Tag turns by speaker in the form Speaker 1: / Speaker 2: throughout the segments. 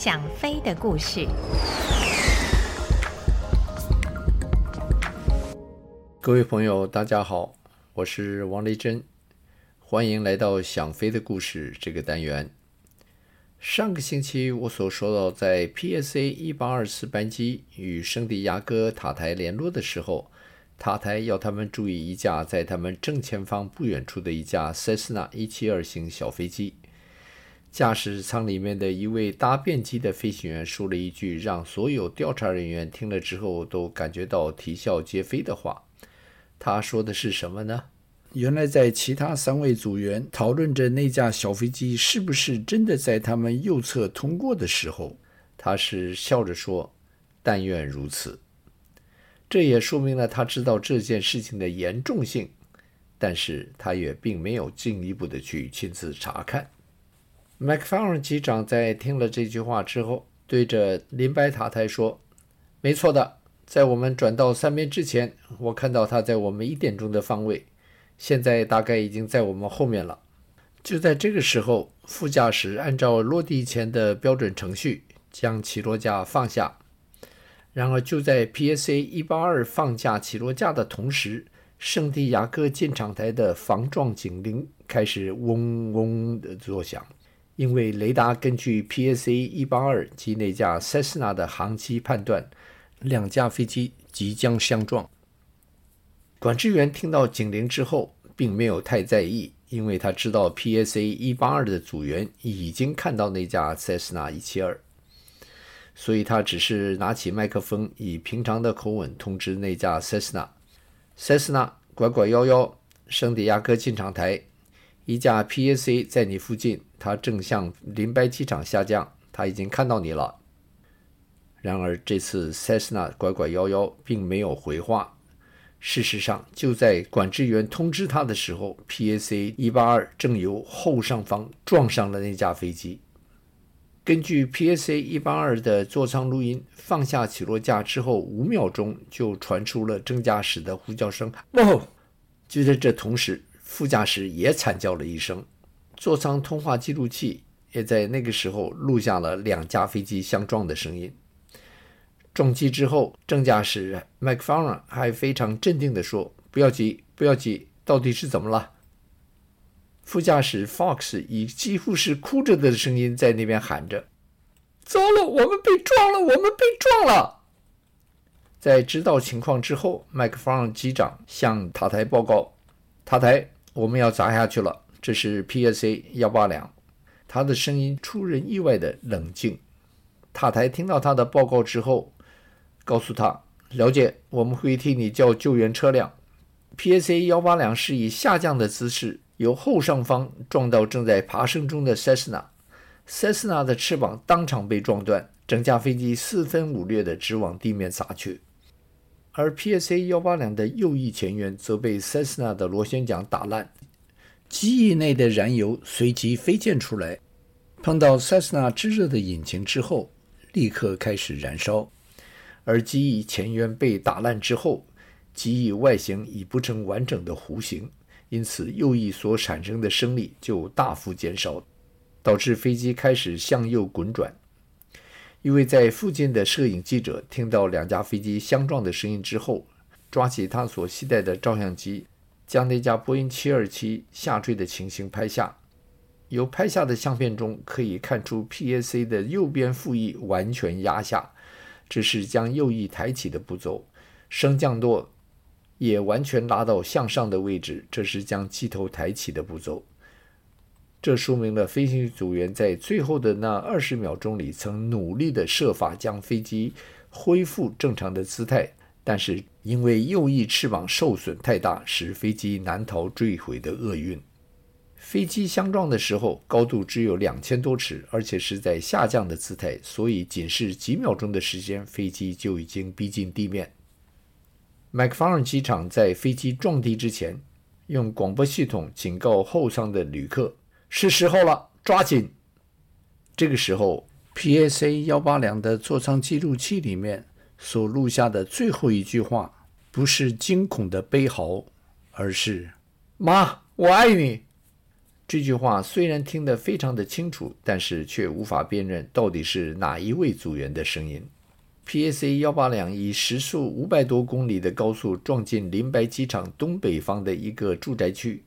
Speaker 1: 想飞的故事。
Speaker 2: 各位朋友，大家好，我是王雷珍，欢迎来到《想飞的故事》这个单元。上个星期我所说到，在 PSA 一八二四班机与圣地亚哥塔台联络的时候，塔台要他们注意一架在他们正前方不远处的一架 Cessna 一七二型小飞机。驾驶舱里面的一位搭便机的飞行员说了一句让所有调查人员听了之后都感觉到啼笑皆非的话。他说的是什么呢？
Speaker 3: 原来，在其他三位组员讨论着那架小飞机是不是真的在他们右侧通过的时候，
Speaker 2: 他是笑着说：“但愿如此。”这也说明了他知道这件事情的严重性，但是他也并没有进一步的去亲自查看。麦克法伦机长在听了这句话之后，对着林白塔台说：“没错的，在我们转到三边之前，我看到他在我们一点钟的方位。”现在大概已经在我们后面了。就在这个时候，副驾驶按照落地前的标准程序将起落架放下。然而，就在 PSA 182放下起落架的同时，圣地亚哥进场台的防撞警铃开始嗡嗡地作响，因为雷达根据 PSA 182及那架 Cessna 的航机判断，两架飞机即将相撞。管制员听到警铃之后，并没有太在意，因为他知道 PSA 182的组员已经看到那架 Cessna 172，所以他只是拿起麦克风，以平常的口吻通知那架 Cessna：“Cessna，拐拐幺幺，圣地亚哥进场台，一架 PSA 在你附近，他正向临白机场下降，他已经看到你了。”然而这次 Cessna 拐拐幺幺并没有回话。事实上，就在管制员通知他的时候，PAC 182正由后上方撞上了那架飞机。根据 PSA 182的座舱录音，放下起落架之后五秒钟就传出了正驾驶的呼叫声“哇”。就在这同时，副驾驶也惨叫了一声。座舱通话记录器也在那个时候录下了两架飞机相撞的声音。撞击之后，正驾驶麦克法伦还非常镇定地说：“不要急，不要急，到底是怎么了？”副驾驶 Fox 以几乎是哭着的声音在那边喊着：“糟了，我们被撞了，我们被撞了！”在知道情况之后，麦克法伦机长向塔台报告：“塔台，我们要砸下去了。”这是 PSA 幺八两，他的声音出人意外的冷静。塔台听到他的报告之后，告诉他，了解，我们会替你叫救援车辆。PSA 幺八两是以下降的姿势由后上方撞到正在爬升中的 Cessna，Cessna 的翅膀当场被撞断，整架飞机四分五裂的直往地面砸去。而 PSA 幺八两的右翼前缘则被 Cessna 的螺旋桨打烂，机翼内的燃油随即飞溅出来，碰到 Cessna 炙热的引擎之后，立刻开始燃烧。而机翼前缘被打烂之后，机翼外形已不成完整的弧形，因此右翼所产生的升力就大幅减少，导致飞机开始向右滚转。一位在附近的摄影记者听到两架飞机相撞的声音之后，抓起他所携带的照相机，将那架波音727下坠的情形拍下。由拍下的相片中可以看出，PSA 的右边副翼完全压下。这是将右翼抬起的步骤，升降舵也完全拉到向上的位置。这是将机头抬起的步骤。这说明了飞行组员在最后的那二十秒钟里，曾努力的设法将飞机恢复正常的姿态，但是因为右翼翅膀受损太大，使飞机难逃坠毁的厄运。飞机相撞的时候，高度只有两千多尺，而且是在下降的姿态，所以仅是几秒钟的时间，飞机就已经逼近地面。麦克法伦机场在飞机撞地之前，用广播系统警告后舱的旅客：“是时候了，抓紧！”这个时候，PSA 幺八两的座舱记录器里面所录下的最后一句话，不是惊恐的悲嚎，而是“妈，我爱你。”这句话虽然听得非常的清楚，但是却无法辨认到底是哪一位组员的声音。PSA 幺八两以时速五百多公里的高速撞进林白机场东北方的一个住宅区，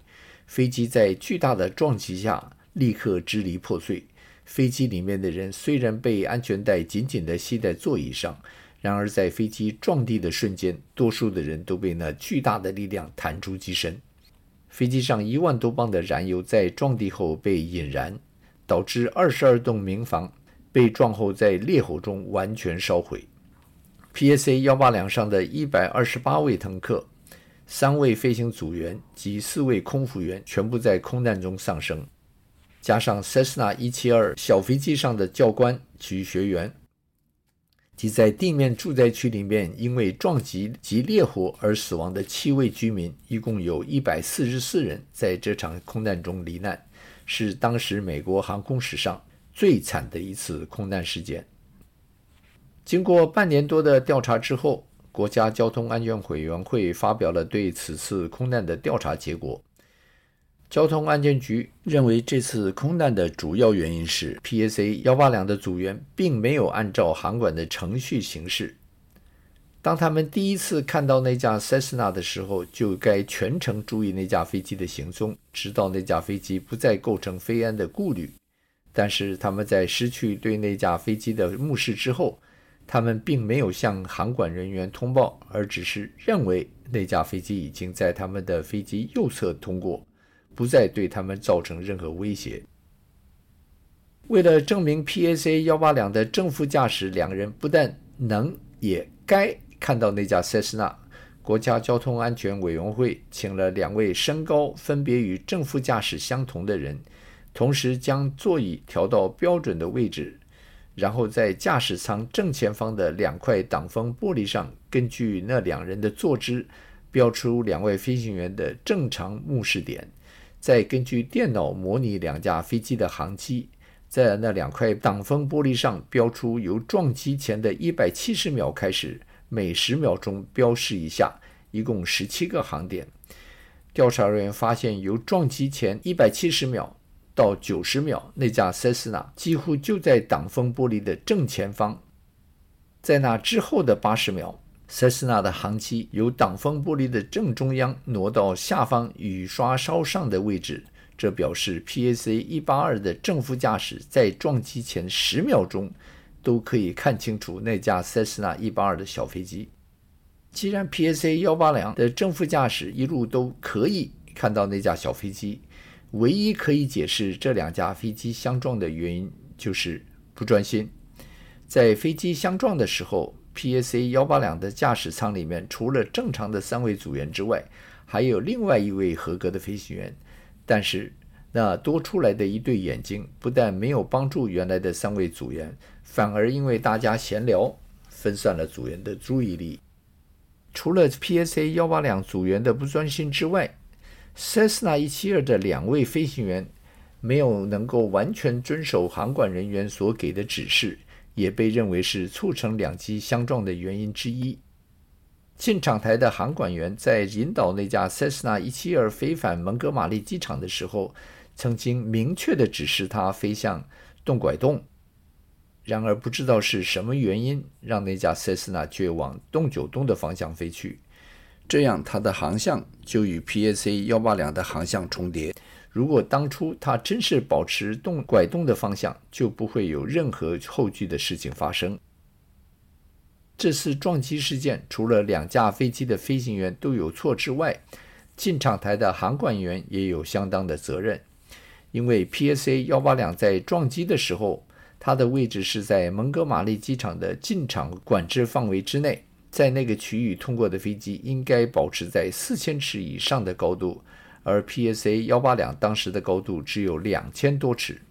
Speaker 2: 飞机在巨大的撞击下立刻支离破碎。飞机里面的人虽然被安全带紧紧地系在座椅上，然而在飞机撞地的瞬间，多数的人都被那巨大的力量弹出机身。飞机上一万多磅的燃油在撞地后被引燃，导致二十二栋民房被撞后在烈火中完全烧毁。PSA 幺八两上的一百二十八位乘客、三位飞行组员及四位空服员全部在空难中丧生，加上 Cessna 一七二小飞机上的教官及学员。及在地面住宅区里面因为撞击及烈火而死亡的七位居民，一共有一百四十四人在这场空难中罹难，是当时美国航空史上最惨的一次空难事件。经过半年多的调查之后，国家交通安全委员会发表了对此次空难的调查结果。交通安全局认为，这次空难的主要原因是 PSA 幺八两的组员并没有按照航管的程序行事。当他们第一次看到那架 Cessna 的时候，就该全程注意那架飞机的行踪，直到那架飞机不再构成飞安的顾虑。但是他们在失去对那架飞机的目视之后，他们并没有向航管人员通报，而只是认为那架飞机已经在他们的飞机右侧通过。不再对他们造成任何威胁。为了证明 PSA 幺八两的正副驾驶两人不但能也该看到那架塞斯纳，国家交通安全委员会请了两位身高分别与正副驾驶相同的人，同时将座椅调到标准的位置，然后在驾驶舱正前方的两块挡风玻璃上，根据那两人的坐姿，标出两位飞行员的正常目视点。再根据电脑模拟两架飞机的航机，在那两块挡风玻璃上标出由撞击前的一百七十秒开始，每十秒钟标示一下，一共十七个航点。调查人员发现，由撞击前一百七十秒到九十秒，那架塞斯纳几乎就在挡风玻璃的正前方。在那之后的八十秒，塞斯纳的航机由挡风玻璃的正中央挪到下方雨刷稍上的位置，这表示 PSA 一八二的正副驾驶在撞击前十秒钟都可以看清楚那架塞斯纳一八二的小飞机。既然 PSA 幺八两的正副驾驶一路都可以看到那架小飞机，唯一可以解释这两架飞机相撞的原因就是不专心。在飞机相撞的时候，PSA 幺八两的驾驶舱里面，除了正常的三位组员之外，还有另外一位合格的飞行员。但是，那多出来的一对眼睛，不但没有帮助原来的三位组员，反而因为大家闲聊，分散了组员的注意力。除了 PSA 幺八两组员的不专心之外，Cessna 一七二的两位飞行员没有能够完全遵守航管人员所给的指示。也被认为是促成两机相撞的原因之一。进场台的航管员在引导那架塞斯纳一七二飞返蒙哥马利机场的时候，曾经明确地指示他飞向洞拐洞。然而，不知道是什么原因，让那架塞斯纳却往洞九洞的方向飞去，这样它的航向就与 PSA 幺八两的航向重叠。如果当初它真是保持动拐动的方向，就不会有任何后续的事情发生。这次撞击事件，除了两架飞机的飞行员都有错之外，进场台的航管员也有相当的责任。因为 PSA 幺八两在撞击的时候，它的位置是在蒙哥马利机场的进场管制范围之内，在那个区域通过的飞机应该保持在四千尺以上的高度。而 PSA 幺八两当时的高度只有两千多尺。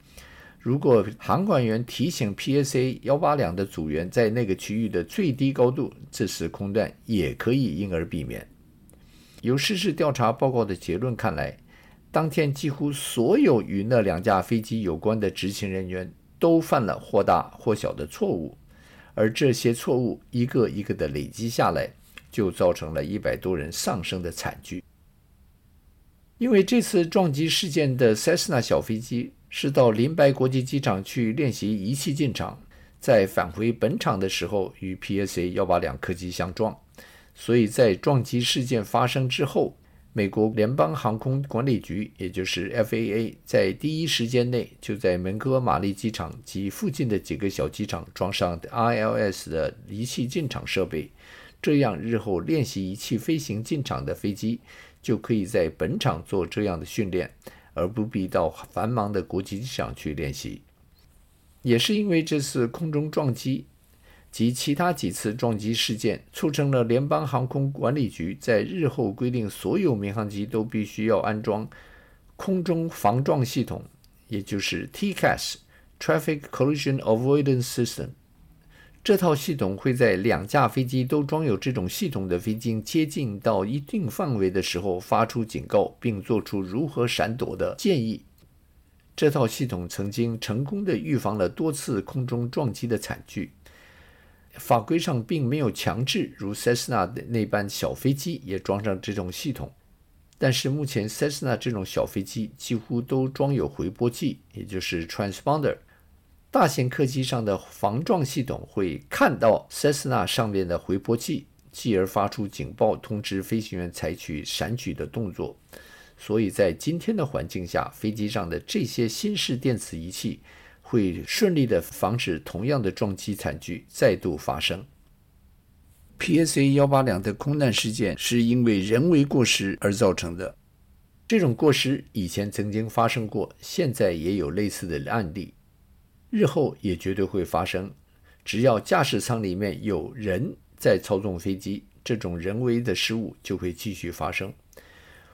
Speaker 2: 如果航管员提醒 PSA 幺八两的组员在那个区域的最低高度，这次空难也可以因而避免。由失事调查报告的结论看来，当天几乎所有与那两架飞机有关的执勤人员都犯了或大或小的错误，而这些错误一个一个的累积下来，就造成了一百多人丧生的惨剧。因为这次撞击事件的 Cessna 小飞机是到林白国际机场去练习仪器进场，在返回本场的时候与 PSA 幺八两客机相撞，所以在撞击事件发生之后，美国联邦航空管理局，也就是 FAA，在第一时间内就在门哥马利机场及附近的几个小机场装上 ILS 的仪器进场设备，这样日后练习仪器飞行进场的飞机就可以在本场做这样的训练，而不必到繁忙的国际机场去练习。也是因为这次空中撞击。及其他几次撞击事件，促成了联邦航空管理局在日后规定，所有民航机都必须要安装空中防撞系统，也就是 TCAS（Traffic Collision Avoidance System）。这套系统会在两架飞机都装有这种系统的飞机接近到一定范围的时候发出警告，并做出如何闪躲的建议。这套系统曾经成功地预防了多次空中撞击的惨剧。法规上并没有强制，如 Cessna 的那班小飞机也装上这种系统。但是目前 Cessna 这种小飞机几乎都装有回波器，也就是 transponder。大型客机上的防撞系统会看到 Cessna 上面的回波器，继而发出警报，通知飞行员采取闪取的动作。所以在今天的环境下，飞机上的这些新式电子仪器。会顺利地防止同样的撞击惨剧再度发生。
Speaker 3: PSA 幺八两的空难事件是因为人为过失而造成的。
Speaker 2: 这种过失以前曾经发生过，现在也有类似的案例，日后也绝对会发生。只要驾驶舱里面有人在操纵飞机，这种人为的失误就会继续发生。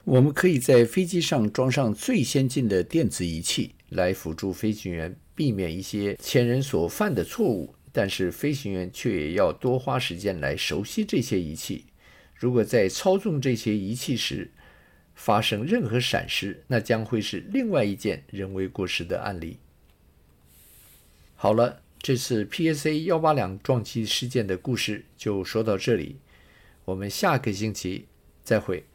Speaker 3: 我们可以在飞机上装上最先进的电子仪器，
Speaker 2: 来辅助飞行员。避免一些前人所犯的错误，但是飞行员却也要多花时间来熟悉这些仪器。如果在操纵这些仪器时发生任何闪失，那将会是另外一件人为过失的案例。好了，这次 PSA 幺八两撞击事件的故事就说到这里，我们下个星期再会。